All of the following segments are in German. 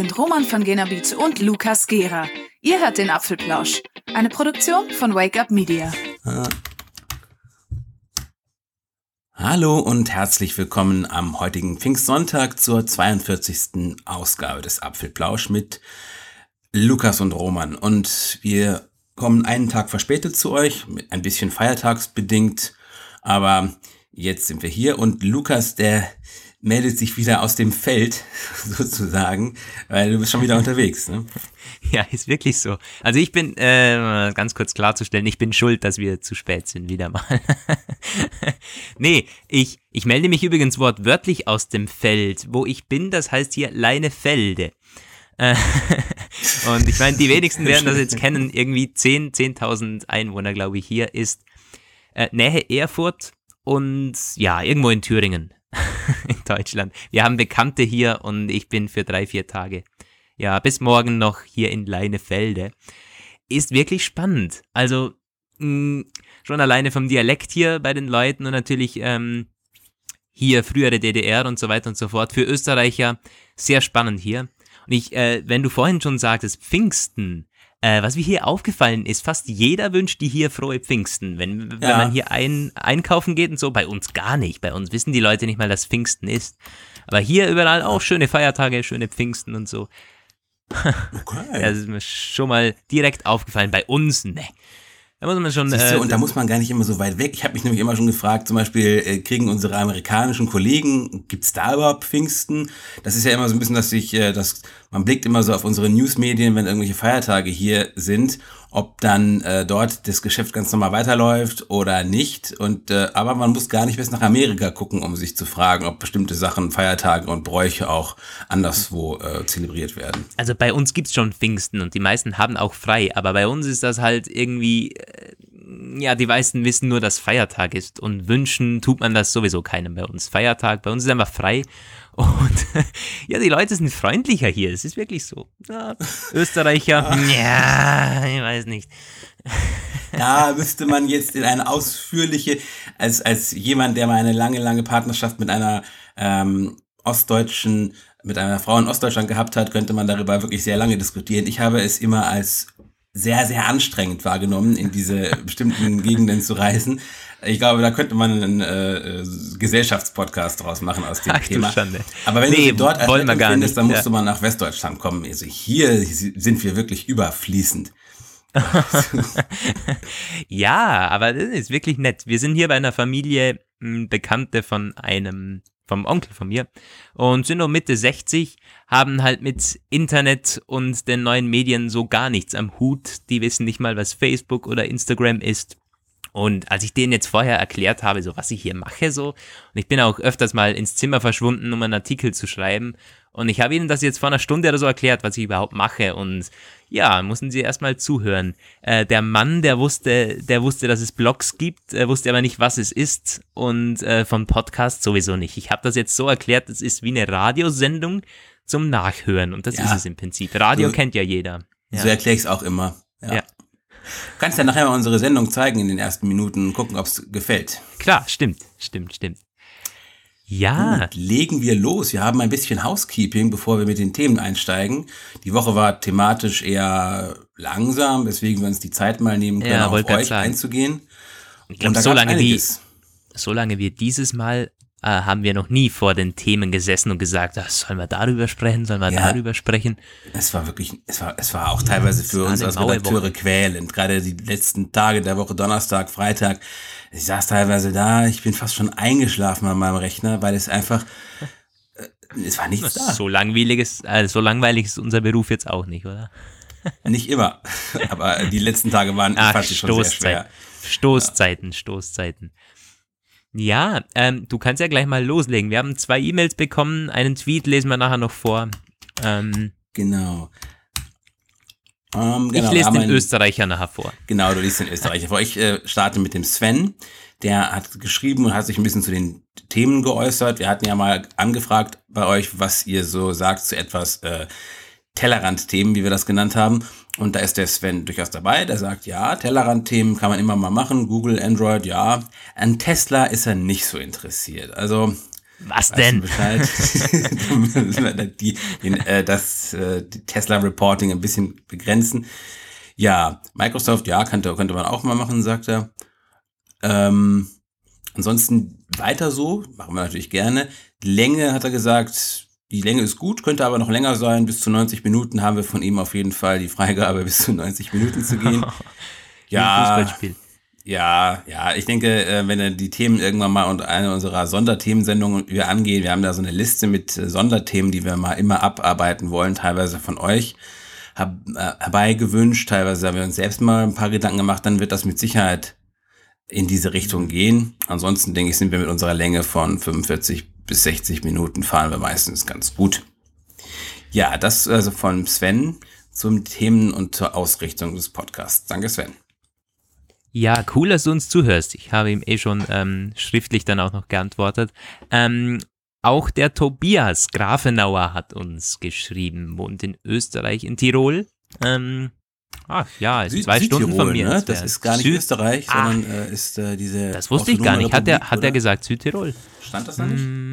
sind Roman von Genabit und Lukas Gera. Ihr hört den Apfelplausch, eine Produktion von Wake Up Media. Hallo und herzlich willkommen am heutigen Pfingstsonntag zur 42. Ausgabe des Apfelplausch mit Lukas und Roman. Und wir kommen einen Tag verspätet zu euch, ein bisschen feiertagsbedingt, aber jetzt sind wir hier und Lukas, der meldet sich wieder aus dem Feld, sozusagen, weil du bist schon wieder unterwegs. Ne? Ja, ist wirklich so. Also ich bin, äh, ganz kurz klarzustellen, ich bin schuld, dass wir zu spät sind, wieder mal. nee, ich, ich melde mich übrigens wortwörtlich aus dem Feld. Wo ich bin, das heißt hier Leinefelde. Äh, und ich meine, die wenigsten werden das jetzt kennen, irgendwie 10, 10.000 Einwohner, glaube ich, hier ist äh, Nähe Erfurt und ja, irgendwo in Thüringen. in Deutschland. Wir haben Bekannte hier und ich bin für drei, vier Tage, ja, bis morgen noch hier in Leinefelde. Ist wirklich spannend. Also, mh, mm, schon alleine vom Dialekt hier bei den Leuten und natürlich ähm, hier frühere DDR und so weiter und so fort. Für Österreicher sehr spannend hier. Und ich, äh, wenn du vorhin schon sagtest, Pfingsten, äh, was mir hier aufgefallen ist, fast jeder wünscht die hier frohe Pfingsten. Wenn, wenn ja. man hier ein, einkaufen geht und so, bei uns gar nicht. Bei uns wissen die Leute nicht mal, dass Pfingsten ist. Aber hier überall auch schöne Feiertage, schöne Pfingsten und so. Okay. das ist mir schon mal direkt aufgefallen. Bei uns, ne. Da muss man schon. Äh, und da muss man gar nicht immer so weit weg. Ich habe mich nämlich immer schon gefragt, zum Beispiel, äh, kriegen unsere amerikanischen Kollegen, gibt's da überhaupt Pfingsten? Das ist ja immer so ein bisschen, dass sich, äh, dass man blickt immer so auf unsere Newsmedien, wenn irgendwelche Feiertage hier sind ob dann äh, dort das Geschäft ganz normal weiterläuft oder nicht. Und äh, aber man muss gar nicht bis nach Amerika gucken, um sich zu fragen, ob bestimmte Sachen, Feiertage und Bräuche auch anderswo äh, zelebriert werden. Also bei uns gibt's schon Pfingsten und die meisten haben auch frei, aber bei uns ist das halt irgendwie. Äh, ja, die meisten wissen nur, dass Feiertag ist und wünschen tut man das sowieso keinem bei uns. Feiertag, bei uns ist einfach frei und ja, die Leute sind freundlicher hier. Es ist wirklich so. Ja, Österreicher, ja, ich weiß nicht. Da müsste man jetzt in eine ausführliche, als, als jemand, der mal eine lange, lange Partnerschaft mit einer ähm, ostdeutschen, mit einer Frau in Ostdeutschland gehabt hat, könnte man darüber wirklich sehr lange diskutieren. Ich habe es immer als sehr, sehr anstrengend wahrgenommen, in diese bestimmten Gegenden zu reisen. Ich glaube, da könnte man einen äh, Gesellschaftspodcast draus machen aus dem Ach, Thema. Aber wenn nee, du dort wollen wir gar findest, nicht. dann musst ja. du mal nach Westdeutschland kommen. Also hier sind wir wirklich überfließend. ja, aber das ist wirklich nett. Wir sind hier bei einer Familie hm, Bekannte von einem vom Onkel von mir und sind noch Mitte 60, haben halt mit Internet und den neuen Medien so gar nichts am Hut. Die wissen nicht mal, was Facebook oder Instagram ist. Und als ich denen jetzt vorher erklärt habe, so was ich hier mache, so, und ich bin auch öfters mal ins Zimmer verschwunden, um einen Artikel zu schreiben. Und ich habe ihnen das jetzt vor einer Stunde oder so erklärt, was ich überhaupt mache. Und ja, mussten sie erstmal zuhören. Äh, der Mann, der wusste, der wusste, dass es Blogs gibt, äh, wusste aber nicht, was es ist. Und äh, vom Podcast sowieso nicht. Ich habe das jetzt so erklärt, es ist wie eine Radiosendung zum Nachhören. Und das ja. ist es im Prinzip. Radio so, kennt ja jeder. Ja. So erkläre ich es auch immer. ja. ja. Kannst ja nachher mal unsere Sendung zeigen in den ersten Minuten und gucken, ob es gefällt. Klar, stimmt, stimmt, stimmt. Ja. Gut, legen wir los. Wir haben ein bisschen Housekeeping, bevor wir mit den Themen einsteigen. Die Woche war thematisch eher langsam, weswegen wir uns die Zeit mal nehmen können, ja, auf euch sagen. einzugehen. Ich glaube, so lange wie, so lange wir dieses Mal äh, haben wir noch nie vor den Themen gesessen und gesagt, ach, sollen wir darüber sprechen, sollen wir ja, darüber sprechen. Es war wirklich, es war, es war auch teilweise für uns als Redakteure quälend. Gerade die letzten Tage der Woche, Donnerstag, Freitag. Ich saß teilweise da, ich bin fast schon eingeschlafen an meinem Rechner, weil es einfach, äh, es war nichts da. So langweilig ist, also so langweilig ist unser Beruf jetzt auch nicht, oder? Nicht immer, aber die letzten Tage waren, Ach, fand ich schon sehr schwer. Stoßzeiten, Stoßzeiten. Ja, ähm, du kannst ja gleich mal loslegen. Wir haben zwei E-Mails bekommen, einen Tweet lesen wir nachher noch vor. Ähm, genau. Ähm, genau. Ich lese den Österreicher nachher vor. Genau, du liest den Österreicher vor. Ich äh, starte mit dem Sven. Der hat geschrieben und hat sich ein bisschen zu den Themen geäußert. Wir hatten ja mal angefragt bei euch, was ihr so sagt zu etwas äh, Tellerrand-Themen, wie wir das genannt haben. Und da ist der Sven durchaus dabei, der sagt, ja, Tellerrand-Themen kann man immer mal machen, Google, Android, ja. An Tesla ist er nicht so interessiert. Also Was denn? die, den, äh, das äh, Tesla-Reporting ein bisschen begrenzen. Ja, Microsoft, ja, könnte, könnte man auch mal machen, sagt er. Ähm, ansonsten weiter so, machen wir natürlich gerne. Länge hat er gesagt, die Länge ist gut, könnte aber noch länger sein. Bis zu 90 Minuten haben wir von ihm auf jeden Fall die Freigabe, bis zu 90 Minuten zu gehen. ja, Fußballspiel. Ja, ja, ich denke, äh, wenn er die Themen irgendwann mal und eine unserer Sonderthemensendungen wir angehen, wir haben da so eine Liste mit äh, Sonderthemen, die wir mal immer abarbeiten wollen, teilweise von euch äh, herbeigewünscht, teilweise haben wir uns selbst mal ein paar Gedanken gemacht, dann wird das mit Sicherheit in diese Richtung gehen. Ansonsten denke ich, sind wir mit unserer Länge von 45 bis 60 Minuten fahren wir meistens ganz gut. Ja, das also von Sven zum Themen und zur Ausrichtung des Podcasts. Danke, Sven. Ja, cool, dass du uns zuhörst. Ich habe ihm eh schon ähm, schriftlich dann auch noch geantwortet. Ähm, auch der Tobias Grafenauer hat uns geschrieben, wohnt in Österreich, in Tirol. Ähm, ach ja, ist Süd zwei Südtirol, Stunden von mir. Ne? Das ist gar nicht Süd Österreich, ach, sondern äh, ist äh, diese. Das wusste ich gar nicht. Hat er, hat er gesagt Südtirol? Stand das da nicht? Hm,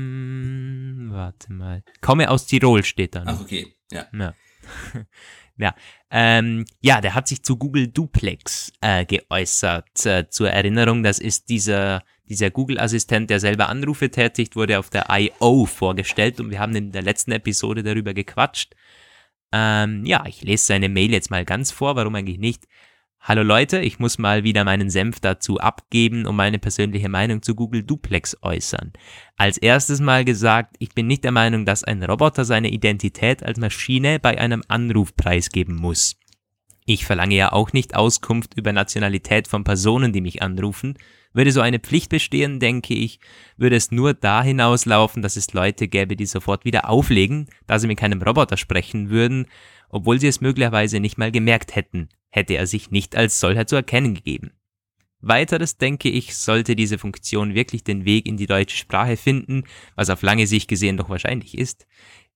warte mal. Komme aus Tirol steht da. Ach, okay. Ja. ja. Ja, ähm, ja, der hat sich zu Google Duplex äh, geäußert. Äh, zur Erinnerung, das ist dieser, dieser Google-Assistent, der selber Anrufe tätigt, wurde auf der I.O. vorgestellt und wir haben in der letzten Episode darüber gequatscht. Ähm, ja, ich lese seine Mail jetzt mal ganz vor, warum eigentlich nicht. Hallo Leute, ich muss mal wieder meinen Senf dazu abgeben und meine persönliche Meinung zu Google Duplex äußern. Als erstes mal gesagt, ich bin nicht der Meinung, dass ein Roboter seine Identität als Maschine bei einem Anruf preisgeben muss. Ich verlange ja auch nicht Auskunft über Nationalität von Personen, die mich anrufen. Würde so eine Pflicht bestehen, denke ich, würde es nur da hinauslaufen, dass es Leute gäbe, die sofort wieder auflegen, da sie mit keinem Roboter sprechen würden, obwohl sie es möglicherweise nicht mal gemerkt hätten hätte er sich nicht als solcher zu erkennen gegeben. Weiteres denke ich, sollte diese Funktion wirklich den Weg in die deutsche Sprache finden, was auf lange Sicht gesehen doch wahrscheinlich ist,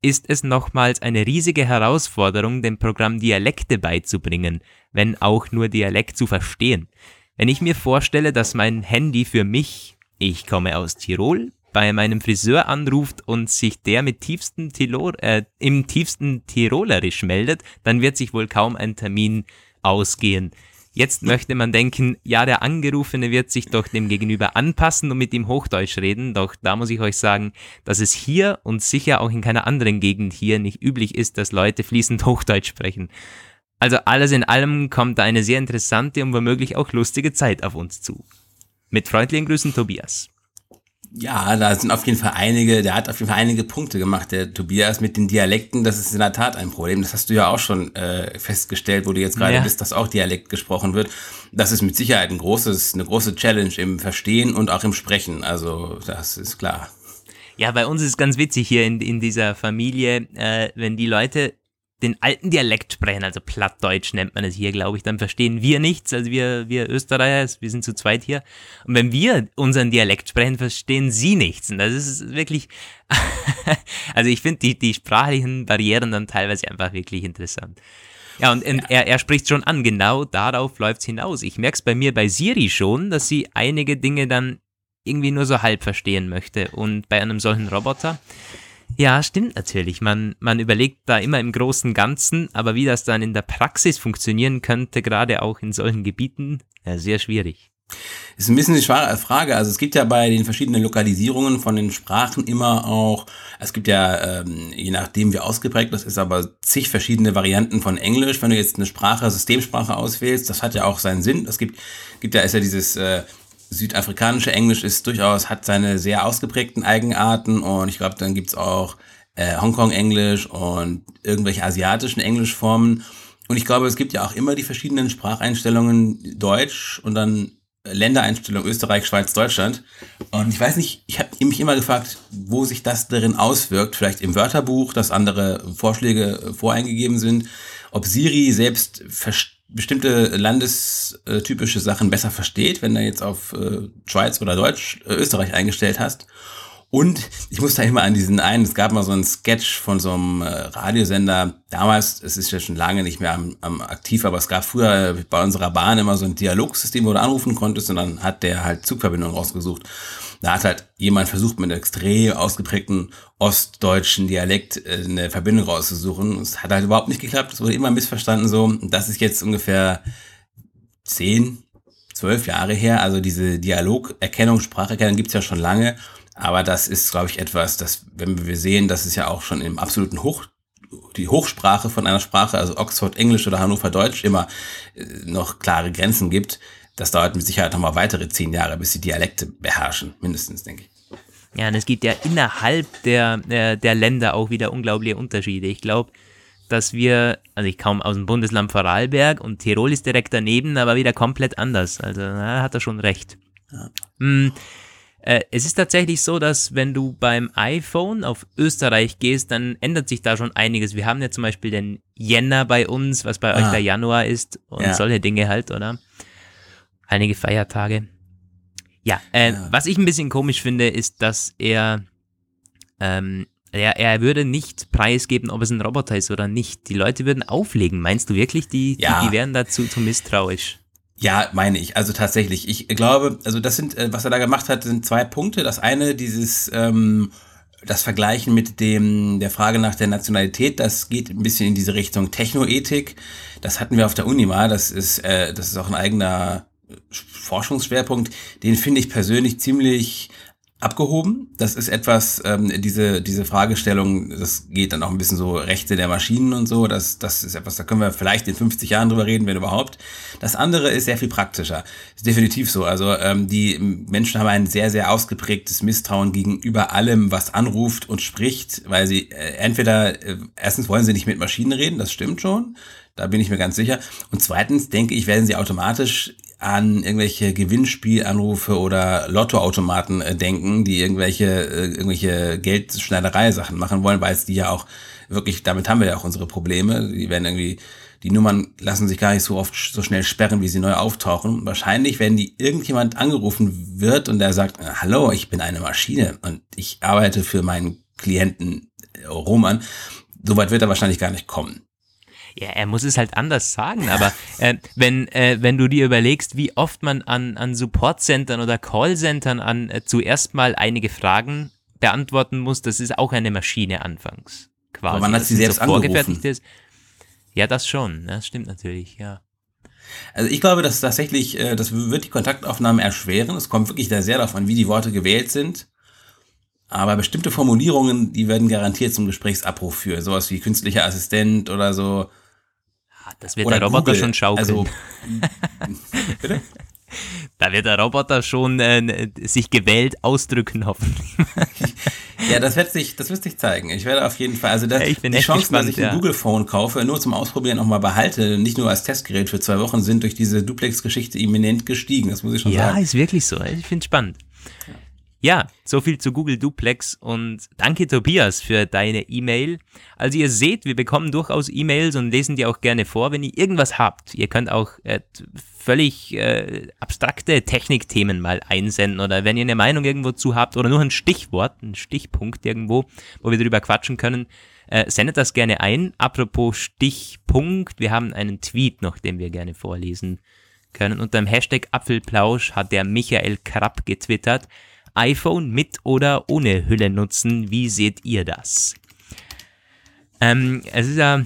ist es nochmals eine riesige Herausforderung, dem Programm Dialekte beizubringen, wenn auch nur Dialekt zu verstehen. Wenn ich mir vorstelle, dass mein Handy für mich, ich komme aus Tirol, bei meinem Friseur anruft und sich der mit tiefsten Tirol, äh, im tiefsten Tirolerisch meldet, dann wird sich wohl kaum ein Termin ausgehen. Jetzt möchte man denken, ja, der Angerufene wird sich doch dem Gegenüber anpassen und mit ihm Hochdeutsch reden, doch da muss ich euch sagen, dass es hier und sicher auch in keiner anderen Gegend hier nicht üblich ist, dass Leute fließend Hochdeutsch sprechen. Also alles in allem kommt da eine sehr interessante und womöglich auch lustige Zeit auf uns zu. Mit freundlichen Grüßen, Tobias. Ja, da sind auf jeden Fall einige, der hat auf jeden Fall einige Punkte gemacht, der Tobias mit den Dialekten, das ist in der Tat ein Problem. Das hast du ja auch schon äh, festgestellt, wo du jetzt gerade ja. bist, dass auch Dialekt gesprochen wird. Das ist mit Sicherheit ein großes, eine große Challenge im Verstehen und auch im Sprechen. Also, das ist klar. Ja, bei uns ist es ganz witzig hier in, in dieser Familie, äh, wenn die Leute den alten Dialekt sprechen, also Plattdeutsch nennt man es hier, glaube ich, dann verstehen wir nichts, also wir, wir Österreicher, wir sind zu zweit hier. Und wenn wir unseren Dialekt sprechen, verstehen sie nichts. Und das ist wirklich, also ich finde die, die sprachlichen Barrieren dann teilweise einfach wirklich interessant. Ja, und, und er, er spricht schon an, genau darauf läuft's hinaus. Ich merke es bei mir bei Siri schon, dass sie einige Dinge dann irgendwie nur so halb verstehen möchte. Und bei einem solchen Roboter, ja, stimmt natürlich. Man, man überlegt da immer im großen Ganzen, aber wie das dann in der Praxis funktionieren könnte, gerade auch in solchen Gebieten, ja, sehr schwierig. Ist ein bisschen eine Frage. Also es gibt ja bei den verschiedenen Lokalisierungen von den Sprachen immer auch, es gibt ja, ähm, je nachdem wie ausgeprägt das ist, aber zig verschiedene Varianten von Englisch. Wenn du jetzt eine Sprache, Systemsprache auswählst, das hat ja auch seinen Sinn. Es gibt, gibt ja, ist ja dieses äh, südafrikanische Englisch ist durchaus, hat seine sehr ausgeprägten Eigenarten und ich glaube, dann gibt's auch äh, Hongkong-Englisch und irgendwelche asiatischen Englischformen. Und ich glaube, es gibt ja auch immer die verschiedenen Spracheinstellungen Deutsch und dann Ländereinstellung Österreich, Schweiz, Deutschland. Und ich weiß nicht, ich habe mich immer gefragt, wo sich das darin auswirkt. Vielleicht im Wörterbuch, dass andere Vorschläge voreingegeben sind. Ob Siri selbst versteht bestimmte landestypische Sachen besser versteht, wenn du jetzt auf äh, Schweiz oder Deutsch, äh, Österreich eingestellt hast. Und ich muss da immer an diesen einen, es gab mal so einen Sketch von so einem äh, Radiosender, damals, es ist ja schon lange nicht mehr am, am aktiv, aber es gab früher bei unserer Bahn immer so ein Dialogsystem, wo du anrufen konntest und dann hat der halt Zugverbindungen rausgesucht. Da hat halt jemand versucht, mit einem extrem ausgeprägten ostdeutschen Dialekt äh, eine Verbindung rauszusuchen. Es hat halt überhaupt nicht geklappt, es wurde immer missverstanden so. Das ist jetzt ungefähr zehn, zwölf Jahre her. Also diese Dialogerkennung, Spracherkennung gibt's ja schon lange. Aber das ist, glaube ich, etwas, das, wenn wir sehen, dass es ja auch schon im absoluten Hoch, die Hochsprache von einer Sprache, also Oxford Englisch oder Hannover Deutsch, immer äh, noch klare Grenzen gibt. Das dauert mit Sicherheit noch mal weitere zehn Jahre, bis die Dialekte beherrschen, mindestens, denke ich. Ja, und es gibt ja innerhalb der, der, der Länder auch wieder unglaubliche Unterschiede. Ich glaube, dass wir, also ich komme aus dem Bundesland Vorarlberg und Tirol ist direkt daneben, aber wieder komplett anders. Also da hat er schon recht. Ja. Hm, äh, es ist tatsächlich so, dass wenn du beim iPhone auf Österreich gehst, dann ändert sich da schon einiges. Wir haben ja zum Beispiel den Jänner bei uns, was bei ah. euch der Januar ist und ja. solche Dinge halt, oder? Einige Feiertage. Ja, äh, ja, was ich ein bisschen komisch finde, ist, dass er, ähm, er, er würde nicht preisgeben, ob es ein Roboter ist oder nicht. Die Leute würden auflegen. Meinst du wirklich, die, ja. die, die wären dazu zu misstrauisch? Ja, meine ich. Also tatsächlich. Ich glaube, also das sind, äh, was er da gemacht hat, sind zwei Punkte. Das eine, dieses, ähm, das Vergleichen mit dem, der Frage nach der Nationalität, das geht ein bisschen in diese Richtung Technoethik. Das hatten wir auf der Uni mal. Das ist, äh, das ist auch ein eigener Forschungsschwerpunkt. Den finde ich persönlich ziemlich abgehoben. Das ist etwas, ähm, diese, diese Fragestellung, das geht dann auch ein bisschen so Rechte der Maschinen und so. Das, das ist etwas, da können wir vielleicht in 50 Jahren drüber reden, wenn überhaupt. Das andere ist sehr viel praktischer. Ist definitiv so. Also ähm, die Menschen haben ein sehr, sehr ausgeprägtes Misstrauen gegenüber allem, was anruft und spricht, weil sie äh, entweder, äh, erstens wollen sie nicht mit Maschinen reden, das stimmt schon. Da bin ich mir ganz sicher. Und zweitens denke ich, werden sie automatisch an irgendwelche Gewinnspielanrufe oder Lottoautomaten äh, denken, die irgendwelche, äh, irgendwelche Geldschneiderei-Sachen machen wollen, weil es die ja auch wirklich, damit haben wir ja auch unsere Probleme. Die werden irgendwie, die Nummern lassen sich gar nicht so oft so schnell sperren, wie sie neu auftauchen. Wahrscheinlich, wenn die irgendjemand angerufen wird und der sagt, hallo, ich bin eine Maschine und ich arbeite für meinen Klienten äh, Roman, so weit wird er wahrscheinlich gar nicht kommen. Ja, er muss es halt anders sagen, aber äh, wenn, äh, wenn du dir überlegst, wie oft man an, an Supportcentern oder Callcentern an äh, zuerst mal einige Fragen beantworten muss, das ist auch eine Maschine anfangs. Quasi. Aber man hat sie selbst so angerufen. Ist. Ja, das schon, das stimmt natürlich, ja. Also ich glaube, dass tatsächlich, äh, das wird die Kontaktaufnahme erschweren. Es kommt wirklich da sehr darauf an, wie die Worte gewählt sind. Aber bestimmte Formulierungen, die werden garantiert zum Gesprächsabruf führen. Sowas wie künstlicher Assistent oder so das wird Oder der Roboter Google. schon schaukeln. Also, bitte? Da wird der Roboter schon äh, sich gewählt ausdrücken, hoffentlich. ja, das wird sich, das wird sich zeigen. Ich werde auf jeden Fall, also das, ja, die Chance, gespannt, dass ich ein Google Phone kaufe, nur zum Ausprobieren auch mal behalte, nicht nur als Testgerät für zwei Wochen, sind durch diese Duplex-Geschichte imminent gestiegen. Das muss ich schon ja, sagen. Ja, ist wirklich so. Ich finde es spannend. Ja. So viel zu Google Duplex und danke Tobias für deine E-Mail. Also ihr seht, wir bekommen durchaus E-Mails und lesen die auch gerne vor, wenn ihr irgendwas habt. Ihr könnt auch äh, völlig äh, abstrakte Technikthemen mal einsenden oder wenn ihr eine Meinung irgendwo zu habt oder nur ein Stichwort, ein Stichpunkt irgendwo, wo wir drüber quatschen können, äh, sendet das gerne ein. Apropos Stichpunkt, wir haben einen Tweet noch, den wir gerne vorlesen können. Unter dem Hashtag Apfelplausch hat der Michael Krapp getwittert iPhone mit oder ohne Hülle nutzen. Wie seht ihr das? Ähm, es ist ja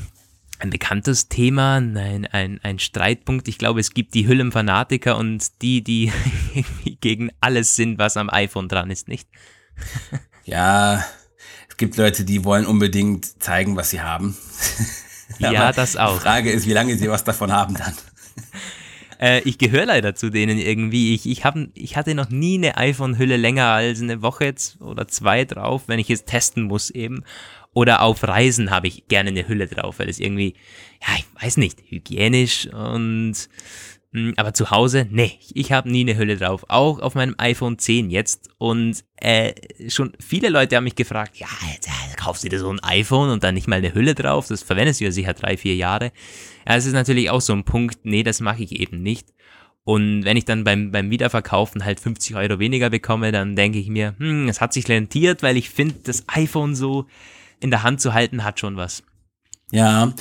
ein bekanntes Thema, ein, ein, ein Streitpunkt. Ich glaube, es gibt die Hüllenfanatiker und die, die gegen alles sind, was am iPhone dran ist, nicht? ja, es gibt Leute, die wollen unbedingt zeigen, was sie haben. ja, das auch. Die Frage ist, wie lange sie was davon haben dann. Äh, ich gehöre leider zu denen irgendwie. Ich, ich, hab, ich hatte noch nie eine iPhone-Hülle länger als eine Woche jetzt oder zwei drauf, wenn ich es testen muss eben. Oder auf Reisen habe ich gerne eine Hülle drauf, weil es irgendwie, ja, ich weiß nicht, hygienisch und hm, aber zu Hause, nee, ich habe nie eine Hülle drauf. Auch auf meinem iPhone 10 jetzt. Und äh, schon viele Leute haben mich gefragt, ja, kaufst du dir so ein iPhone und dann nicht mal eine Hülle drauf? Das verwendest du ja sicher drei, vier Jahre. Ja, es ist natürlich auch so ein Punkt, nee, das mache ich eben nicht. Und wenn ich dann beim, beim Wiederverkaufen halt 50 Euro weniger bekomme, dann denke ich mir, hm, es hat sich rentiert, weil ich finde, das iPhone so in der Hand zu halten hat schon was. Ja,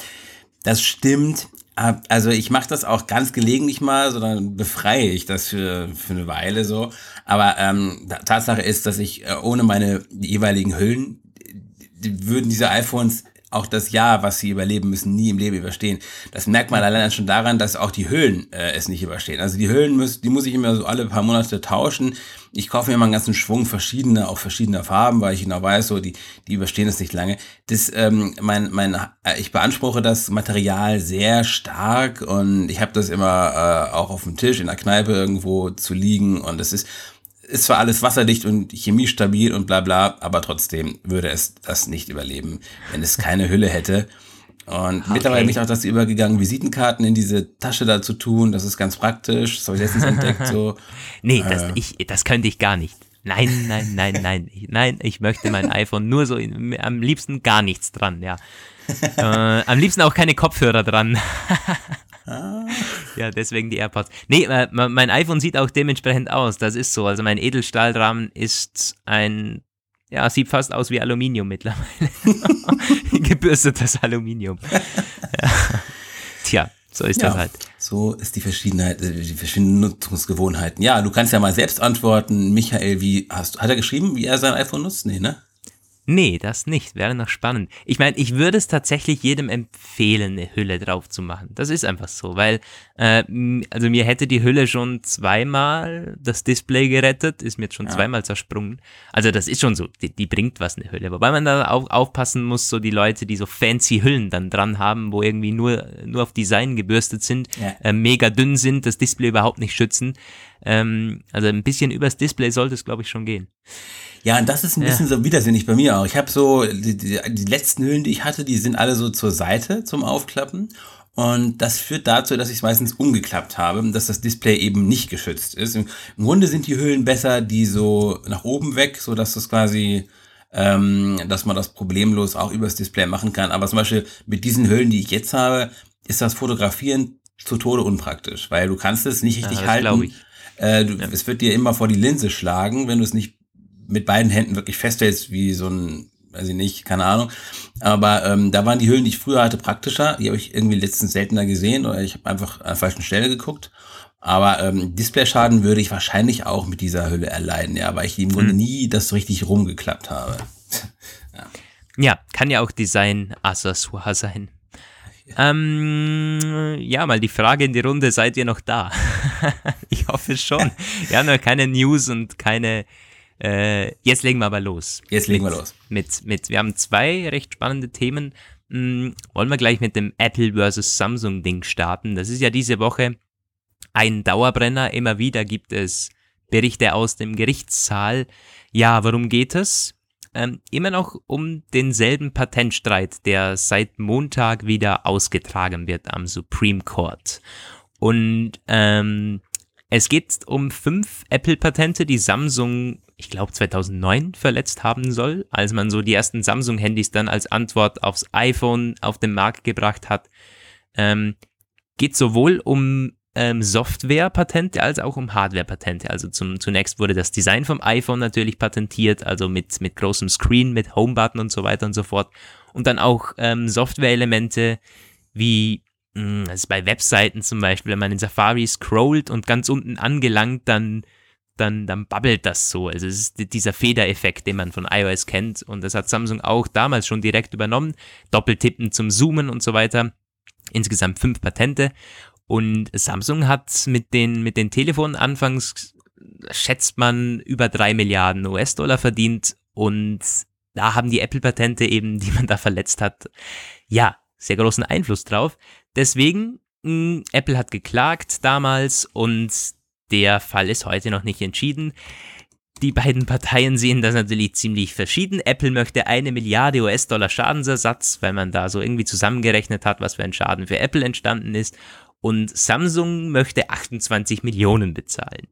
das stimmt. Also ich mache das auch ganz gelegentlich mal, so dann befreie ich das für, für eine Weile so. Aber ähm, Tatsache ist, dass ich äh, ohne meine jeweiligen Hüllen, würden diese iPhones auch das Jahr, was sie überleben müssen, nie im Leben überstehen. Das merkt man allein schon daran, dass auch die Hüllen äh, es nicht überstehen. Also die Hüllen müssen, die muss ich immer so alle paar Monate tauschen. Ich kaufe mir mal einen ganzen Schwung verschiedene, auch verschiedener Farben, weil ich genau weiß, so die, die überstehen es nicht lange. Das, ähm, mein, mein, äh, ich beanspruche das Material sehr stark und ich habe das immer äh, auch auf dem Tisch in der Kneipe irgendwo zu liegen und es ist ist zwar alles wasserdicht und chemiestabil und bla bla, aber trotzdem würde es das nicht überleben, wenn es keine Hülle hätte. Und okay. mittlerweile bin ich auch das übergegangen, Visitenkarten in diese Tasche da zu tun. Das ist ganz praktisch. Das habe ich letztens entdeckt. So. Nee, äh. das, ich, das könnte ich gar nicht. Nein, nein, nein, nein. Nein, ich möchte mein iPhone nur so, in, am liebsten gar nichts dran, ja. äh, am liebsten auch keine Kopfhörer dran. Ah. Ja, deswegen die AirPods. Nee, äh, mein iPhone sieht auch dementsprechend aus. Das ist so. Also mein Edelstahlrahmen ist ein, ja, sieht fast aus wie Aluminium mittlerweile. Gebürstetes Aluminium. Ja. Tja, so ist ja, das halt. So ist die Verschiedenheit, äh, die verschiedenen Nutzungsgewohnheiten. Ja, du kannst ja mal selbst antworten. Michael, wie hast, hat er geschrieben, wie er sein iPhone nutzt? Nee, ne? Nee, das nicht. Wäre noch spannend. Ich meine, ich würde es tatsächlich jedem empfehlen, eine Hülle drauf zu machen. Das ist einfach so, weil, äh, also mir hätte die Hülle schon zweimal das Display gerettet, ist mir jetzt schon ja. zweimal zersprungen. Also das ist schon so, die, die, bringt was, eine Hülle. Wobei man da auch aufpassen muss, so die Leute, die so fancy Hüllen dann dran haben, wo irgendwie nur, nur auf Design gebürstet sind, ja. äh, mega dünn sind, das Display überhaupt nicht schützen. Ähm, also ein bisschen übers Display sollte es, glaube ich, schon gehen. Ja, und das ist ein ja. bisschen so widersinnig bei mir auch. Ich habe so, die, die, die letzten Hüllen, die ich hatte, die sind alle so zur Seite zum Aufklappen. Und das führt dazu, dass ich es meistens umgeklappt habe, dass das Display eben nicht geschützt ist. Im Grunde sind die Hüllen besser, die so nach oben weg, so dass das quasi, ähm, dass man das problemlos auch übers Display machen kann. Aber zum Beispiel mit diesen Hüllen, die ich jetzt habe, ist das Fotografieren zu Tode unpraktisch, weil du kannst es nicht richtig ja, halten. Äh, du, ja. Es wird dir immer vor die Linse schlagen, wenn du es nicht mit beiden Händen wirklich festhältst, wie so ein, weiß ich nicht, keine Ahnung. Aber ähm, da waren die Höhlen, die ich früher hatte, praktischer. Die habe ich irgendwie letztens seltener gesehen oder ich habe einfach an der falschen Stelle geguckt. Aber ähm, Displayschaden würde ich wahrscheinlich auch mit dieser Hülle erleiden, ja, weil ich im Grunde hm. nie das richtig rumgeklappt habe. ja. ja, kann ja auch Design-Accessoire sein. Ja. Ähm, ja, mal die Frage in die Runde, seid ihr noch da? ich hoffe schon. Wir haben noch keine News und keine, äh, jetzt legen wir aber los. Jetzt legen mit, wir los. Mit, mit, wir haben zwei recht spannende Themen. Hm, wollen wir gleich mit dem Apple versus Samsung Ding starten? Das ist ja diese Woche ein Dauerbrenner. Immer wieder gibt es Berichte aus dem Gerichtssaal. Ja, worum geht es? Ähm, immer noch um denselben Patentstreit, der seit Montag wieder ausgetragen wird am Supreme Court. Und ähm, es geht um fünf Apple-Patente, die Samsung ich glaube 2009 verletzt haben soll, als man so die ersten Samsung-Handys dann als Antwort aufs iPhone auf den Markt gebracht hat. Ähm, geht sowohl um ähm, Software-Patente als auch um Hardware-Patente. Also zum, zunächst wurde das Design vom iPhone natürlich patentiert, also mit, mit großem Screen, mit Home-Button und so weiter und so fort. Und dann auch ähm, Software-Elemente wie mh, also bei Webseiten zum Beispiel, wenn man in Safari scrollt und ganz unten angelangt, dann dann, dann babbelt das so. Also es ist dieser Federeffekt, den man von iOS kennt. Und das hat Samsung auch damals schon direkt übernommen. Doppeltippen zum Zoomen und so weiter. Insgesamt fünf Patente. Und Samsung hat mit den, mit den Telefonen anfangs, schätzt man, über drei Milliarden US-Dollar verdient. Und da haben die Apple-Patente eben, die man da verletzt hat, ja, sehr großen Einfluss drauf. Deswegen, mh, hm, Apple hat geklagt damals und der Fall ist heute noch nicht entschieden. Die beiden Parteien sehen das natürlich ziemlich verschieden. Apple möchte eine Milliarde US-Dollar Schadensersatz, weil man da so irgendwie zusammengerechnet hat, was für ein Schaden für Apple entstanden ist. Und Samsung möchte 28 Millionen bezahlen.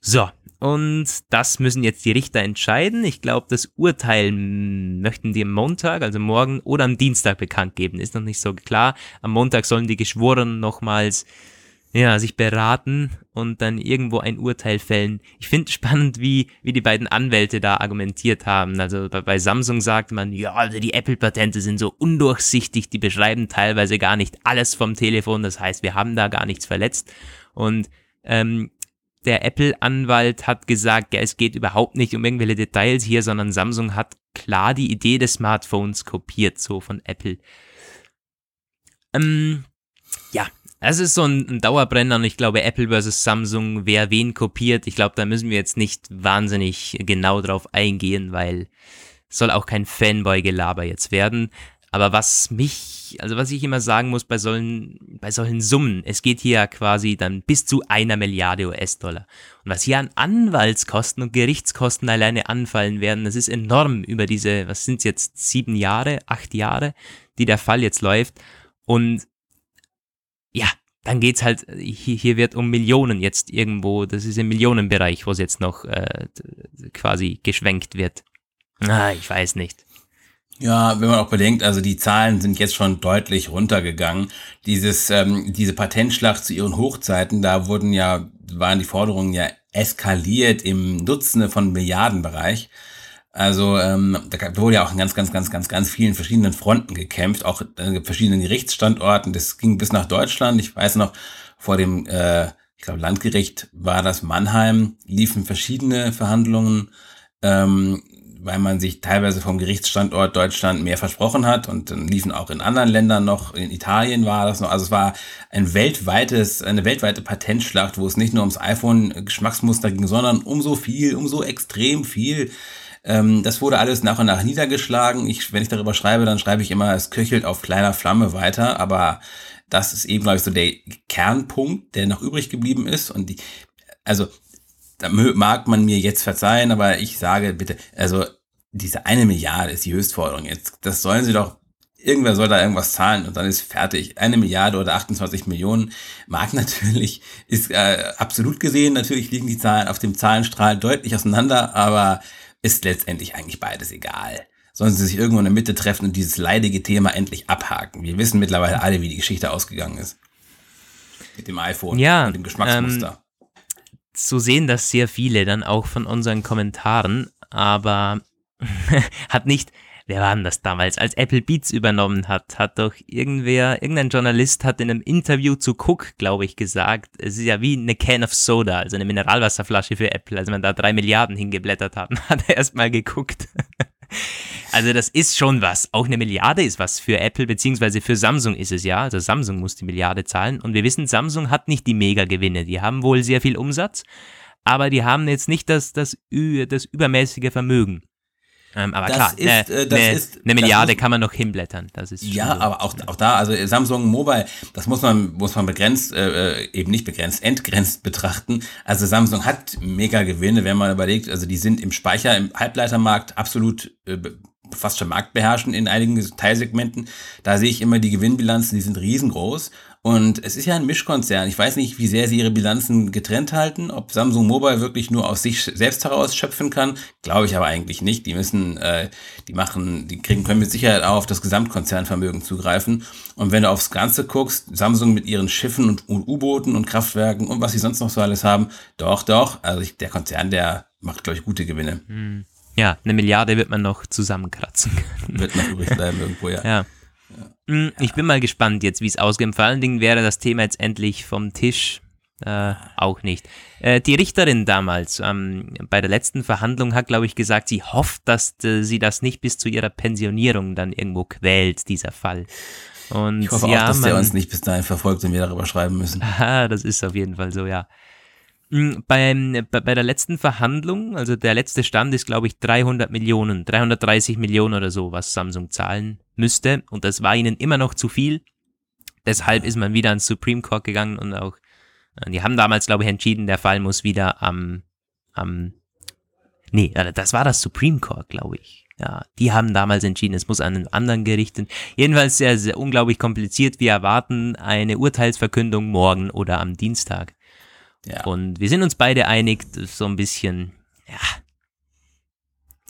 So, und das müssen jetzt die Richter entscheiden. Ich glaube, das Urteil möchten die am Montag, also morgen oder am Dienstag bekannt geben. Ist noch nicht so klar. Am Montag sollen die Geschworenen nochmals ja, sich beraten und dann irgendwo ein Urteil fällen. Ich finde spannend, wie, wie die beiden Anwälte da argumentiert haben. Also bei, bei Samsung sagt man, ja, also die Apple-Patente sind so undurchsichtig, die beschreiben teilweise gar nicht alles vom Telefon, das heißt, wir haben da gar nichts verletzt. Und ähm, der Apple-Anwalt hat gesagt, ja, es geht überhaupt nicht um irgendwelche Details hier, sondern Samsung hat klar die Idee des Smartphones kopiert, so von Apple. Ähm, ja, es ist so ein, ein, Dauerbrenner und ich glaube, Apple versus Samsung, wer wen kopiert, ich glaube, da müssen wir jetzt nicht wahnsinnig genau drauf eingehen, weil soll auch kein Fanboy-Gelaber jetzt werden. Aber was mich, also was ich immer sagen muss bei solchen, bei solchen Summen, es geht hier ja quasi dann bis zu einer Milliarde US-Dollar. Und was hier an Anwaltskosten und Gerichtskosten alleine anfallen werden, das ist enorm über diese, was sind jetzt, sieben Jahre, acht Jahre, die der Fall jetzt läuft. Und ja, dann geht's halt, hier, hier wird um Millionen jetzt irgendwo, das ist im Millionenbereich, wo es jetzt noch äh, quasi geschwenkt wird. Ah, ich weiß nicht. Ja, wenn man auch bedenkt, also die Zahlen sind jetzt schon deutlich runtergegangen. Dieses, ähm, diese Patentschlacht zu ihren Hochzeiten, da wurden ja, waren die Forderungen ja eskaliert im Dutzende von Milliardenbereich. Also ähm, da wurde ja auch in ganz, ganz, ganz, ganz, ganz vielen verschiedenen Fronten gekämpft, auch äh, verschiedenen Gerichtsstandorten. Das ging bis nach Deutschland. Ich weiß noch, vor dem, äh, ich glaube, Landgericht war das Mannheim, liefen verschiedene Verhandlungen. Ähm, weil man sich teilweise vom Gerichtsstandort Deutschland mehr versprochen hat und dann liefen auch in anderen Ländern noch, in Italien war das noch, also es war ein weltweites, eine weltweite Patentschlacht, wo es nicht nur ums iPhone-Geschmacksmuster ging, sondern um so viel, um so extrem viel. Ähm, das wurde alles nach und nach niedergeschlagen. Ich, wenn ich darüber schreibe, dann schreibe ich immer, es köchelt auf kleiner Flamme weiter, aber das ist eben, glaube ich, so der Kernpunkt, der noch übrig geblieben ist und die, also da mag man mir jetzt verzeihen, aber ich sage bitte, also diese eine Milliarde ist die Höchstforderung. Jetzt, das sollen sie doch, irgendwer soll da irgendwas zahlen und dann ist fertig. Eine Milliarde oder 28 Millionen mag natürlich, ist äh, absolut gesehen, natürlich liegen die Zahlen auf dem Zahlenstrahl deutlich auseinander, aber ist letztendlich eigentlich beides egal. Sollen sie sich irgendwo in der Mitte treffen und dieses leidige Thema endlich abhaken. Wir wissen mittlerweile alle, wie die Geschichte ausgegangen ist. Mit dem iPhone ja, und dem Geschmacksmuster. Ähm so sehen das sehr viele dann auch von unseren Kommentaren, aber hat nicht, wer war denn das damals, als Apple Beats übernommen hat, hat doch irgendwer, irgendein Journalist hat in einem Interview zu Cook, glaube ich, gesagt, es ist ja wie eine Can of Soda, also eine Mineralwasserflasche für Apple, als man da drei Milliarden hingeblättert hat, hat er erstmal geguckt. Also das ist schon was. Auch eine Milliarde ist was für Apple, beziehungsweise für Samsung ist es ja. Also Samsung muss die Milliarde zahlen. Und wir wissen, Samsung hat nicht die Mega-Gewinne. Die haben wohl sehr viel Umsatz, aber die haben jetzt nicht das, das, das übermäßige Vermögen. Ähm, aber das klar, ist, äh, das eine, ist, eine Milliarde muss, kann man noch hinblättern. Das ist ja, so. aber auch, auch da, also Samsung Mobile, das muss man, muss man begrenzt, äh, äh, eben nicht begrenzt, entgrenzt betrachten. Also Samsung hat mega Gewinne, wenn man überlegt, also die sind im Speicher, im Halbleitermarkt absolut äh, fast schon marktbeherrschend in einigen Teilsegmenten. Da sehe ich immer die Gewinnbilanzen, die sind riesengroß. Und es ist ja ein Mischkonzern. Ich weiß nicht, wie sehr sie ihre Bilanzen getrennt halten, ob Samsung Mobile wirklich nur aus sich selbst heraus schöpfen kann. Glaube ich aber eigentlich nicht. Die müssen, äh, die machen, die kriegen, können mit Sicherheit auch auf das Gesamtkonzernvermögen zugreifen. Und wenn du aufs Ganze guckst, Samsung mit ihren Schiffen und U-Booten und Kraftwerken und was sie sonst noch so alles haben, doch, doch. Also ich, der Konzern, der macht, glaube ich, gute Gewinne. Hm. Ja, eine Milliarde wird man noch zusammenkratzen können. Wird noch übrig bleiben irgendwo, ja. ja. Ja. Ich bin mal gespannt jetzt, wie es ausgeht. Vor allen Dingen wäre das Thema jetzt endlich vom Tisch. Äh, auch nicht. Äh, die Richterin damals ähm, bei der letzten Verhandlung hat, glaube ich, gesagt, sie hofft, dass äh, sie das nicht bis zu ihrer Pensionierung dann irgendwo quält, dieser Fall. Und ich hoffe ja, auch, dass man, der uns nicht bis dahin verfolgt und wir darüber schreiben müssen. Aha, das ist auf jeden Fall so, ja. Hm, beim, bei der letzten Verhandlung, also der letzte Stand ist, glaube ich, 300 Millionen, 330 Millionen oder so, was Samsung zahlen müsste. Und das war ihnen immer noch zu viel. Deshalb ist man wieder ans Supreme Court gegangen und auch, äh, die haben damals, glaube ich, entschieden, der Fall muss wieder am, am, nee, äh, das war das Supreme Court, glaube ich. Ja, die haben damals entschieden, es muss an einen anderen Gericht. Jedenfalls sehr, sehr unglaublich kompliziert. Wir erwarten eine Urteilsverkündung morgen oder am Dienstag. Ja. Und wir sind uns beide einig, so ein bisschen, ja.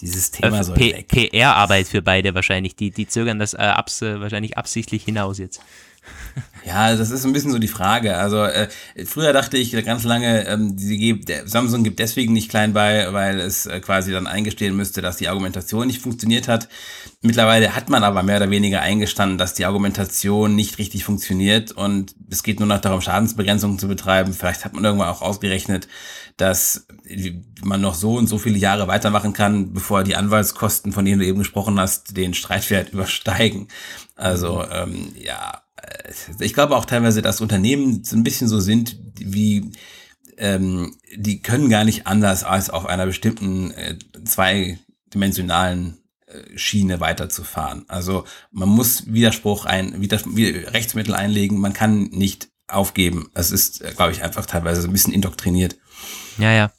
Dieses Thema soll P PR-Arbeit für beide wahrscheinlich. Die, die zögern das äh, abs äh, wahrscheinlich absichtlich hinaus jetzt. Ja, das ist ein bisschen so die Frage. Also äh, früher dachte ich ganz lange, ähm, die, der Samsung gibt deswegen nicht klein bei, weil es äh, quasi dann eingestehen müsste, dass die Argumentation nicht funktioniert hat. Mittlerweile hat man aber mehr oder weniger eingestanden, dass die Argumentation nicht richtig funktioniert und es geht nur noch darum, Schadensbegrenzung zu betreiben. Vielleicht hat man irgendwann auch ausgerechnet, dass man noch so und so viele Jahre weitermachen kann, bevor die Anwaltskosten, von denen du eben gesprochen hast, den Streitwert übersteigen. Also ähm, ja, ich glaube auch teilweise, dass Unternehmen so ein bisschen so sind wie ähm, die können gar nicht anders als auf einer bestimmten äh, zweidimensionalen äh, Schiene weiterzufahren. Also man muss Widerspruch ein, Widers Rechtsmittel einlegen, man kann nicht aufgeben. Es ist, äh, glaube ich, einfach teilweise so ein bisschen indoktriniert. Ja, ja.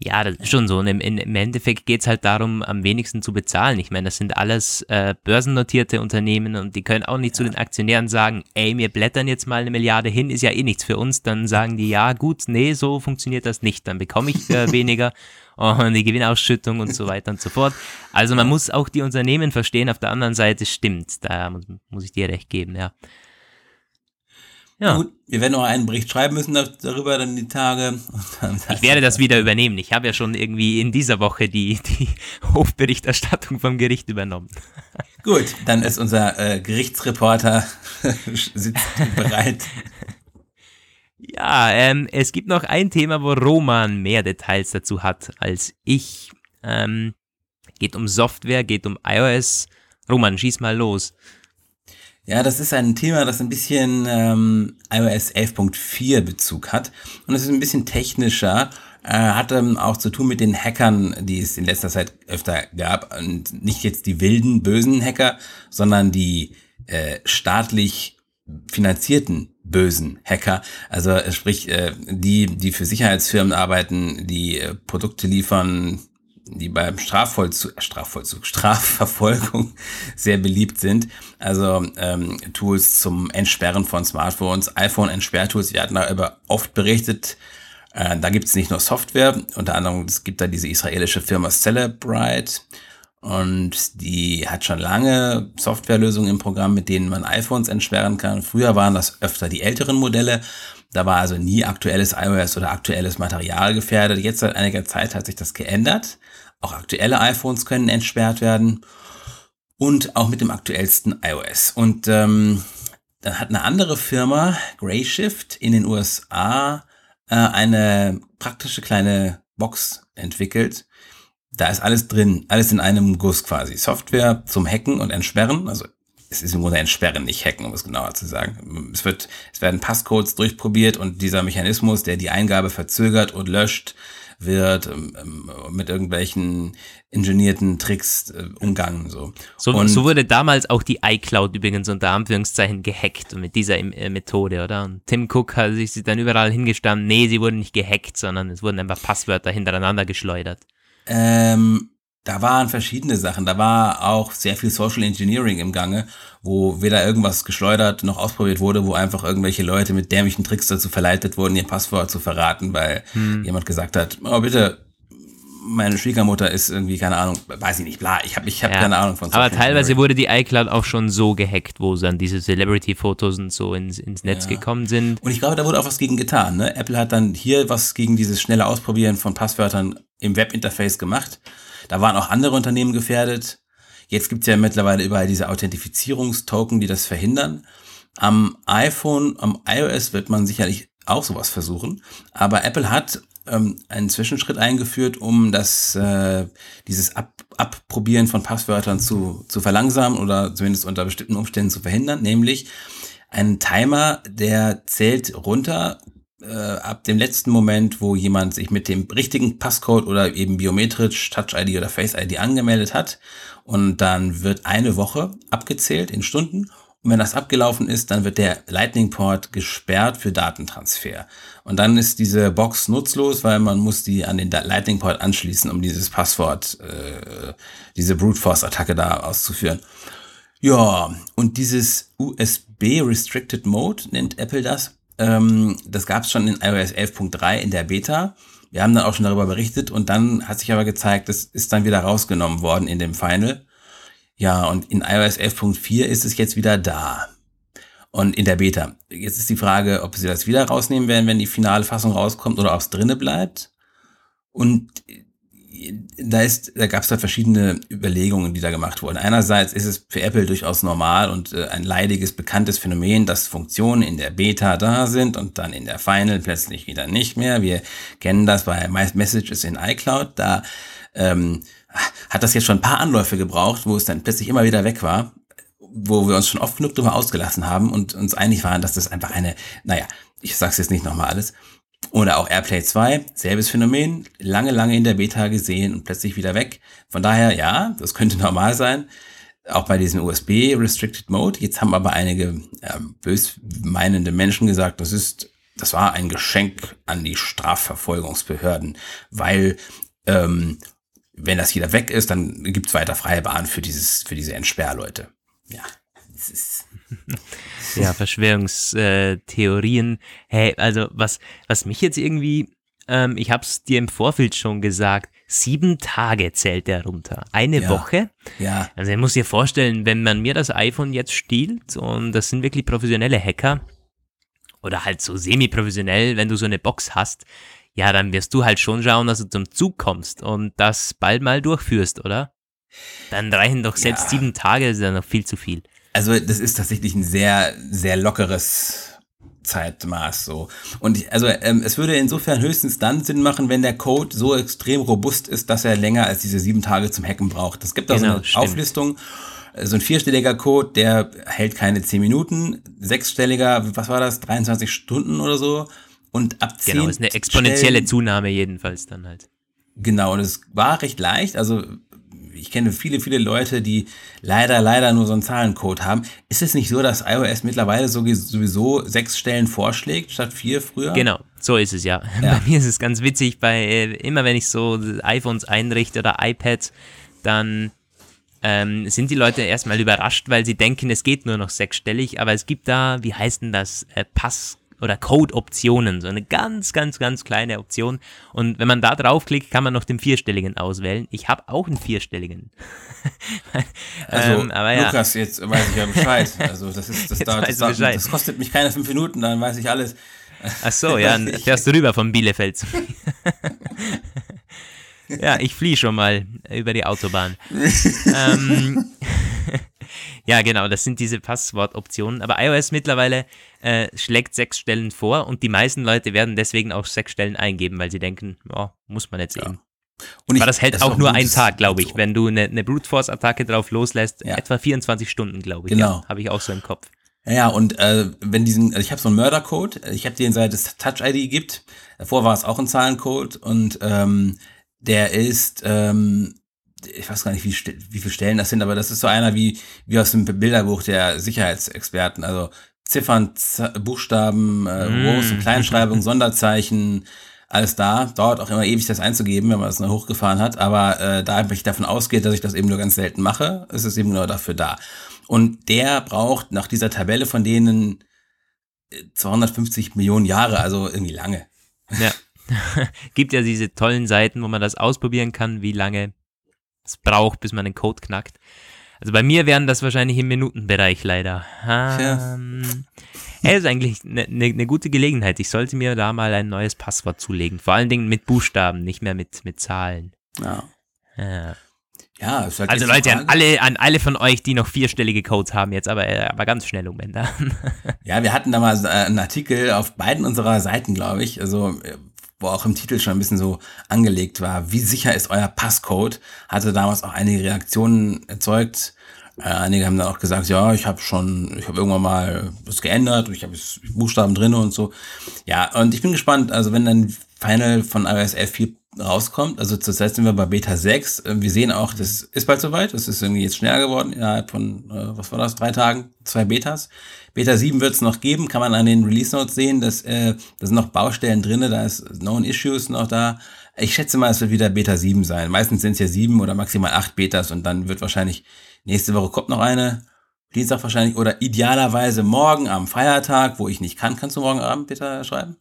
Ja, das ist schon so. Und im, im Endeffekt geht es halt darum, am wenigsten zu bezahlen. Ich meine, das sind alles äh, börsennotierte Unternehmen und die können auch nicht zu den Aktionären sagen, ey, wir blättern jetzt mal eine Milliarde hin, ist ja eh nichts für uns. Dann sagen die, ja, gut, nee, so funktioniert das nicht. Dann bekomme ich äh, weniger und die Gewinnausschüttung und so weiter und so fort. Also man muss auch die Unternehmen verstehen. Auf der anderen Seite stimmt. Da muss, muss ich dir recht geben, ja. Ja. Gut, wir werden noch einen Bericht schreiben müssen darüber dann die Tage. ich werde das wieder übernehmen. Ich habe ja schon irgendwie in dieser Woche die, die Hofberichterstattung vom Gericht übernommen. Gut, dann ist unser äh, Gerichtsreporter bereit. Ja, ähm, es gibt noch ein Thema, wo Roman mehr Details dazu hat als ich. Ähm, geht um Software, geht um iOS. Roman, schieß mal los. Ja, das ist ein Thema, das ein bisschen ähm, iOS 11.4 Bezug hat. Und es ist ein bisschen technischer, äh, hat ähm, auch zu tun mit den Hackern, die es in letzter Zeit öfter gab. Und nicht jetzt die wilden, bösen Hacker, sondern die äh, staatlich finanzierten bösen Hacker, also äh, sprich äh, die, die für Sicherheitsfirmen arbeiten, die äh, Produkte liefern, die beim Strafvollzug, Strafvollzug, Strafverfolgung sehr beliebt sind. Also ähm, Tools zum Entsperren von Smartphones, iPhone-Entsperrtools. Wir hatten darüber oft berichtet. Äh, da gibt es nicht nur Software, unter anderem es gibt da diese israelische Firma Celebrite und die hat schon lange Softwarelösungen im Programm, mit denen man iPhones entsperren kann. Früher waren das öfter die älteren Modelle. Da war also nie aktuelles iOS oder aktuelles Material gefährdet. Jetzt seit einiger Zeit hat sich das geändert. Auch aktuelle iPhones können entsperrt werden und auch mit dem aktuellsten iOS. Und ähm, dann hat eine andere Firma, Grayshift, in den USA äh, eine praktische kleine Box entwickelt. Da ist alles drin, alles in einem Guss quasi. Software zum Hacken und Entsperren, also es ist im Grunde entsperren, nicht hacken, um es genauer zu sagen. Es wird, es werden Passcodes durchprobiert und dieser Mechanismus, der die Eingabe verzögert und löscht, wird ähm, ähm, mit irgendwelchen ingenierten Tricks äh, umgangen. So. So, und, so wurde damals auch die iCloud übrigens unter Anführungszeichen gehackt mit dieser äh, Methode, oder? Und Tim Cook hat sich dann überall hingestanden, nee, sie wurden nicht gehackt, sondern es wurden einfach Passwörter hintereinander geschleudert. Ähm, da waren verschiedene Sachen. Da war auch sehr viel Social Engineering im Gange, wo weder irgendwas geschleudert noch ausprobiert wurde, wo einfach irgendwelche Leute mit dämlichen Tricks dazu verleitet wurden, ihr Passwort zu verraten, weil hm. jemand gesagt hat, oh bitte, meine Schwiegermutter ist irgendwie, keine Ahnung, weiß ich nicht, bla, ich habe ich hab ja. keine Ahnung von Social Aber teilweise wurde die iCloud auch schon so gehackt, wo dann diese Celebrity-Fotos und so ins, ins Netz ja. gekommen sind. Und ich glaube, da wurde auch was gegen getan. Ne? Apple hat dann hier was gegen dieses schnelle Ausprobieren von Passwörtern im Webinterface gemacht. Da waren auch andere Unternehmen gefährdet. Jetzt gibt's ja mittlerweile überall diese Authentifizierungstoken, die das verhindern. Am iPhone, am iOS wird man sicherlich auch sowas versuchen. Aber Apple hat ähm, einen Zwischenschritt eingeführt, um das, äh, dieses Ab Abprobieren von Passwörtern zu, zu verlangsamen oder zumindest unter bestimmten Umständen zu verhindern, nämlich einen Timer, der zählt runter äh, ab dem letzten Moment, wo jemand sich mit dem richtigen Passcode oder eben biometrisch Touch ID oder Face ID angemeldet hat. Und dann wird eine Woche abgezählt in Stunden. Und wenn das abgelaufen ist, dann wird der Lightning Port gesperrt für Datentransfer. Und dann ist diese Box nutzlos, weil man muss die an den Lightning Port anschließen, um dieses Passwort, äh, diese Brute Force Attacke da auszuführen. Ja, und dieses USB Restricted Mode nennt Apple das. Ähm, das gab es schon in iOS 11.3 in der Beta. Wir haben dann auch schon darüber berichtet und dann hat sich aber gezeigt, das ist dann wieder rausgenommen worden in dem Final. Ja, und in iOS 11.4 ist es jetzt wieder da. Und in der Beta. Jetzt ist die Frage, ob sie das wieder rausnehmen werden, wenn die finale Fassung rauskommt oder ob es drinne bleibt. Und da ist, da gab es da verschiedene Überlegungen, die da gemacht wurden. Einerseits ist es für Apple durchaus normal und äh, ein leidiges, bekanntes Phänomen, dass Funktionen in der Beta da sind und dann in der Final plötzlich wieder nicht mehr. Wir kennen das bei My Messages in iCloud. Da ähm, hat das jetzt schon ein paar Anläufe gebraucht, wo es dann plötzlich immer wieder weg war, wo wir uns schon oft genug darüber ausgelassen haben und uns einig waren, dass das einfach eine, naja, ich sag's jetzt nicht nochmal alles, oder auch AirPlay 2, selbes Phänomen, lange, lange in der Beta gesehen und plötzlich wieder weg. Von daher, ja, das könnte normal sein. Auch bei diesem USB Restricted Mode. Jetzt haben aber einige äh, bös meinende Menschen gesagt, das ist, das war ein Geschenk an die Strafverfolgungsbehörden, weil ähm, wenn das wieder weg ist, dann gibt's weiter freie Bahn für dieses, für diese Entsperrleute. Ja, das ist ja, Verschwörungstheorien. Hey, also was, was mich jetzt irgendwie, ähm, ich hab's dir im Vorfeld schon gesagt, sieben Tage zählt der runter. Eine Ja. Woche. ja, Also ich muss dir vorstellen, wenn man mir das iPhone jetzt stiehlt und das sind wirklich professionelle Hacker oder halt so semi-professionell, wenn du so eine Box hast, ja, dann wirst du halt schon schauen, dass du zum Zug kommst und das bald mal durchführst, oder? Dann reichen doch selbst Ja. sieben Tage, das ist ja noch viel zu viel. Also das ist tatsächlich ein sehr, sehr lockeres Zeitmaß so. Und ich, also ähm, es würde insofern höchstens dann Sinn machen, wenn der Code so extrem robust ist, dass er länger als diese sieben Tage zum Hacken braucht. Es gibt da so Genau, eine stimmt. Auflistung. äh, So ein vierstelliger Code, der hält keine zehn Minuten. Sechsstelliger, was war das? 23 Stunden oder so. Und ab zehn Genau, ist eine exponentielle Stellen- Zunahme jedenfalls dann halt. Genau, und es war recht leicht. Also ich kenne viele, viele Leute, die leider, leider nur so einen Zahlencode haben. Ist es nicht so, dass iOS mittlerweile so- sowieso sechs Stellen vorschlägt, statt vier früher? Genau, so ist es ja. Ja. Bei mir ist es ganz witzig, bei äh, immer wenn ich so iPhones einrichte oder iPads, dann ähm, sind die Leute erstmal überrascht, weil sie denken, es geht nur noch sechsstellig, aber es gibt da, wie heißt denn das, äh, Pass- oder Code-Optionen, so eine ganz, ganz, ganz kleine Option. Und wenn man da draufklickt, kann man noch den vierstelligen auswählen. Ich habe auch einen vierstelligen. Also, Ähm, aber ja. Lukas, jetzt weiß ich ja Bescheid. Also, das ist, das, dauert, das, Bescheid. das kostet mich keine fünf Minuten, dann weiß ich alles. Ach so, ja, dann fährst du rüber von Bielefeld ja, ich fliehe schon mal über die Autobahn. ähm, ja, genau, das sind diese Passwortoptionen. Aber iOS mittlerweile äh, schlägt sechs Stellen vor und die meisten Leute werden deswegen auch sechs Stellen eingeben, weil sie denken, ja, muss man jetzt eben. Und ich, Aber das hält ist auch nur einen Tag, glaube ich. Intro. Wenn du eine, eine Brute Force Attacke drauf loslässt, Ja. etwa 24 Stunden, glaube ich. Genau. Ja, Habe ich auch so im Kopf. Ja, ja, und äh, wenn diesen, also ich habe so einen Mördercode, ich habe den seit es Touch ID gibt. Davor war es auch ein Zahlencode und ähm, der ist, ähm, ich weiß gar nicht, wie, wie viele Stellen das sind, aber das ist so einer wie wie aus dem Bilderbuch der Sicherheitsexperten. Also Ziffern, Z Buchstaben, äh, Mm. Groß- und Kleinschreibung, Sonderzeichen, alles da. Dauert auch immer ewig, das einzugeben, wenn man das neu hochgefahren hat. Aber äh, da ich davon ausgehe, dass ich das eben nur ganz selten mache, ist es eben nur dafür da. Und der braucht nach dieser Tabelle von denen äh, 250 Millionen Jahre, also irgendwie lange. Ja. Gibt ja diese tollen Seiten, wo man das ausprobieren kann, wie lange es braucht, bis man den Code knackt. Also bei mir wären das wahrscheinlich im Minutenbereich leider. Ähm, hey, ist eigentlich eine ne, ne gute Gelegenheit. Ich sollte mir da mal ein neues Passwort zulegen. Vor allen Dingen mit Buchstaben, nicht mehr mit, mit Zahlen. Ja, Ja. ja halt Also Leute, an alle, an alle von euch, die noch vierstellige Codes haben, jetzt aber, äh, aber ganz schnell um dann. Ja, wir hatten da mal äh, einen Artikel auf beiden unserer Seiten, glaube ich, also äh, wo auch im Titel schon ein bisschen so angelegt war, wie sicher ist euer Passcode, hatte damals auch einige Reaktionen erzeugt. Äh, einige haben dann auch gesagt, ja, ich habe schon, ich habe irgendwann mal was geändert und ich habe Buchstaben drin und so. Ja, und ich bin gespannt, also wenn dann Final von iOS 11.4 rauskommt, also zurzeit sind wir bei Beta 6, äh, wir sehen auch, das ist bald soweit, das ist irgendwie jetzt schneller geworden, innerhalb von, äh, was war das, drei Tagen, zwei Betas. Beta 7 wird es noch geben, kann man an den Release Notes sehen, dass äh, da sind noch Baustellen drinne, da ist Known Issues noch da. Ich schätze mal, es wird wieder Beta 7 sein. Meistens sind es ja sieben oder maximal acht Betas und dann wird wahrscheinlich nächste Woche kommt noch eine, Dienstag wahrscheinlich oder idealerweise morgen am Feiertag, wo ich nicht kann. Kannst du morgen Abend Beta schreiben?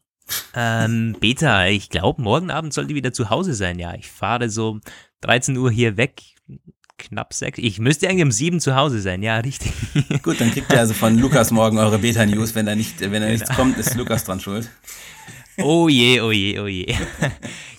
Ähm, Beta, ich glaube, morgen Abend sollte wieder zu Hause sein, ja. Ich fahre so 13 Uhr hier weg. knapp sechs. Ich müsste eigentlich um sieben zu Hause sein, ja, richtig. Gut, dann kriegt ihr also von Lukas morgen eure Beta-News. Wenn da nicht, wenn da nichts kommt, ist Lukas dran schuld. Oh je, oh je, oh je.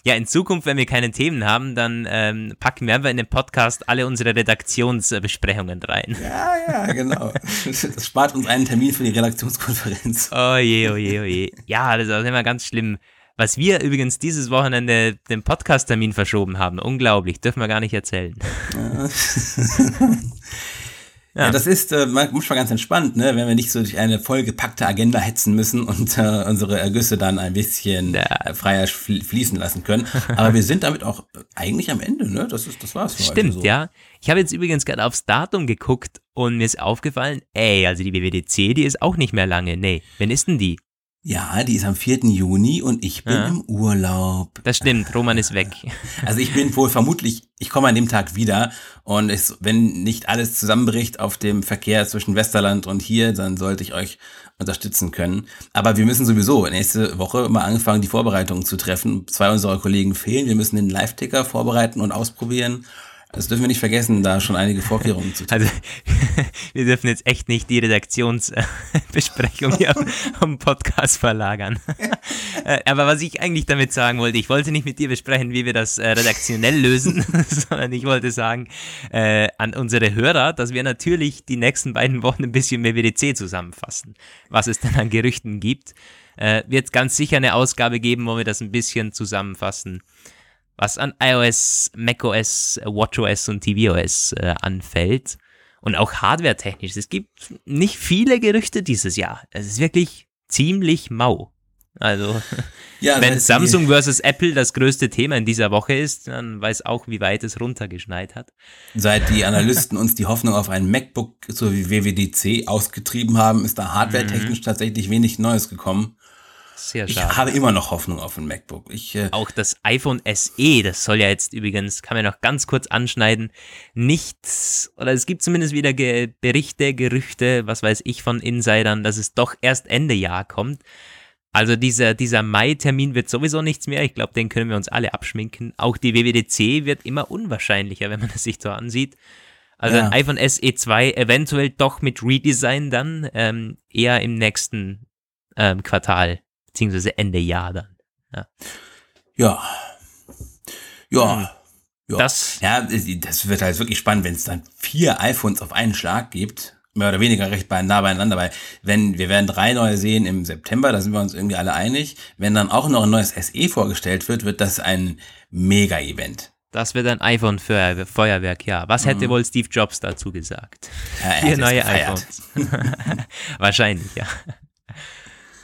Ja, in Zukunft, wenn wir keine Themen haben, dann ähm, packen wir einfach in den Podcast alle unsere Redaktionsbesprechungen rein. Ja, ja, genau. Das spart uns einen Termin für die Redaktionskonferenz. Oh je, oh je, oh je. Ja, das ist immer ganz schlimm. Was wir übrigens dieses Wochenende den Podcast-Termin verschoben haben, unglaublich, dürfen wir gar nicht erzählen. Ja. Das ist äh, manchmal ganz entspannt, ne? wenn wir nicht so durch eine vollgepackte Agenda hetzen müssen und äh, unsere Ergüsse dann ein bisschen ja. freier fließen lassen können. Aber wir sind damit auch eigentlich am Ende, ne? Das ist, das war's für Stimmt, so. ja. Ich habe jetzt übrigens gerade aufs Datum geguckt und mir ist aufgefallen, ey, also die WWDC, die ist auch nicht mehr lange. Nee, wann ist denn die? Ja, die ist am 4. Juni und ich bin ja. im Urlaub. Das stimmt, Roman ist weg. Also ich bin wohl vermutlich, ich komme an dem Tag wieder und es, wenn nicht alles zusammenbricht auf dem Verkehr zwischen Westerland und hier, dann sollte ich euch unterstützen können. Aber wir müssen sowieso nächste Woche mal angefangen, die Vorbereitungen zu treffen. Zwei unserer Kollegen fehlen. Wir müssen den Live-Ticker vorbereiten und ausprobieren. Das dürfen wir nicht vergessen, da schon einige Vorkehrungen zu treffen. Also, wir dürfen jetzt echt nicht die Redaktionsbesprechung hier am Podcast verlagern. Äh, aber was ich eigentlich damit sagen wollte, ich wollte nicht mit dir besprechen, wie wir das äh, redaktionell lösen, sondern ich wollte sagen äh, an unsere Hörer, dass wir natürlich die nächsten beiden Wochen ein bisschen mehr WDC zusammenfassen, was es dann an Gerüchten gibt. Äh, wird ganz sicher eine Ausgabe geben, wo wir das ein bisschen zusammenfassen was an iOS, macOS, WatchOS und tvOS äh, anfällt. Und auch hardware-technisch. Es gibt nicht viele Gerüchte dieses Jahr. Es ist wirklich ziemlich mau. Also, ja, wenn Samsung versus Apple das größte Thema in dieser Woche ist, dann weiß auch, wie weit es runtergeschneit hat. Seit die Analysten uns die Hoffnung auf ein MacBook so wie WWDC ausgetrieben haben, ist da hardware-technisch mhm. tatsächlich wenig Neues gekommen. Sehr schade. Ich habe immer noch Hoffnung auf ein MacBook. Ich, äh auch das iPhone SE, das soll ja jetzt übrigens, kann man noch ganz kurz anschneiden, nichts, oder es gibt zumindest wieder Ge Berichte, Gerüchte, was weiß ich von Insidern, dass es doch erst Ende Jahr kommt. Also dieser, dieser Mai-Termin wird sowieso nichts mehr. Ich glaube, den können wir uns alle abschminken. Auch die WWDC wird immer unwahrscheinlicher, wenn man es sich so ansieht. Also ja. ein iPhone SE 2 eventuell doch mit Redesign dann ähm, eher im nächsten ähm, Quartal beziehungsweise Ende Jahr dann. Ja. Ja. Ja. Hm. ja. Das, ja, das wird halt wirklich spannend, wenn es dann vier iPhones auf einen Schlag gibt. Mehr oder weniger recht nah beieinander, weil wenn wir werden drei neue sehen im September, da sind wir uns irgendwie alle einig. Wenn dann auch noch ein neues SE vorgestellt wird, wird das ein Mega-Event. Das wird ein iPhone-Feuerwerk, ja. Was hätte mhm. wohl Steve Jobs dazu gesagt? Ja, Vier neue iPhones. Wahrscheinlich, ja.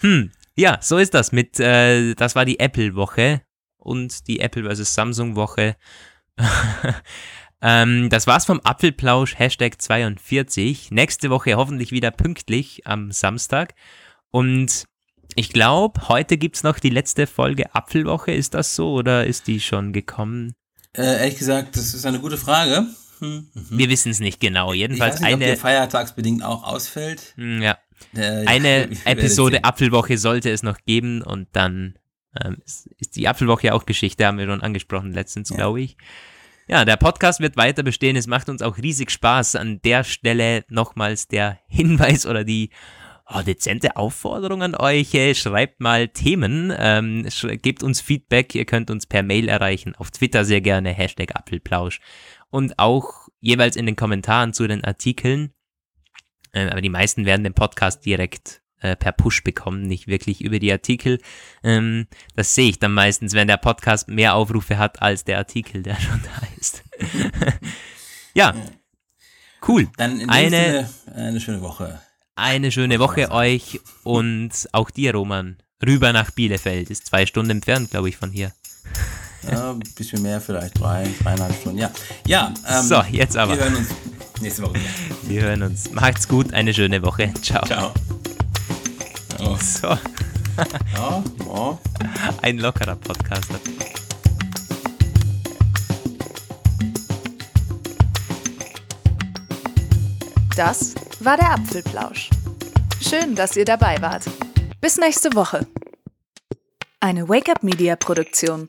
Hm, ja, so ist das mit, äh, das war die Apple-Woche und die Apple vs. Samsung-Woche. ähm, das war's vom Apfelplausch, Hashtag 42. Nächste Woche hoffentlich wieder pünktlich am Samstag. Und ich glaube, heute gibt's noch die letzte Folge Apfelwoche. Ist das so oder ist die schon gekommen? Äh, ehrlich gesagt, das ist eine gute Frage. Hm. Mhm. Wir wissen es nicht genau. Jedenfalls ich weiß nicht, eine. Ob der feiertagsbedingt auch ausfällt. Hm, ja. Äh, Eine Episode Apfelwoche sollte es noch geben und dann ähm, ist, ist, die Apfelwoche auch Geschichte, haben wir schon angesprochen letztens, ja. glaube ich. Ja, der Podcast wird weiter bestehen. Es macht uns auch riesig Spaß. An der Stelle nochmals der Hinweis oder die oh, dezente Aufforderung an euch. Schreibt mal Themen, ähm, gebt uns Feedback. Ihr könnt uns per Mail erreichen. Auf Twitter sehr gerne. Hashtag Apfelplausch. Und auch jeweils in den Kommentaren zu den Artikeln. Äh, aber die meisten werden den Podcast direkt äh, per Push bekommen, nicht wirklich über die Artikel. Ähm, das sehe ich dann meistens, wenn der Podcast mehr Aufrufe hat als der Artikel, der schon da ist. ja, cool. Dann in eine, Sinne, eine schöne Woche. Eine schöne Woche euch und auch dir, Roman. Rüber nach Bielefeld. Ist zwei Stunden entfernt, glaube ich, von hier. Ja, ein bisschen mehr, vielleicht drei, dreieinhalb Stunden. Ja, ja ähm, so, jetzt aber. Wir hören uns nächste Woche wieder. Wir hören uns. Macht's gut, eine schöne Woche. Ciao. Ciao. Oh. So. ja, oh. Ein lockerer Podcaster. Das war der Apfelplausch. Schön, dass ihr dabei wart. Bis nächste Woche. Eine Wake-up Media Produktion.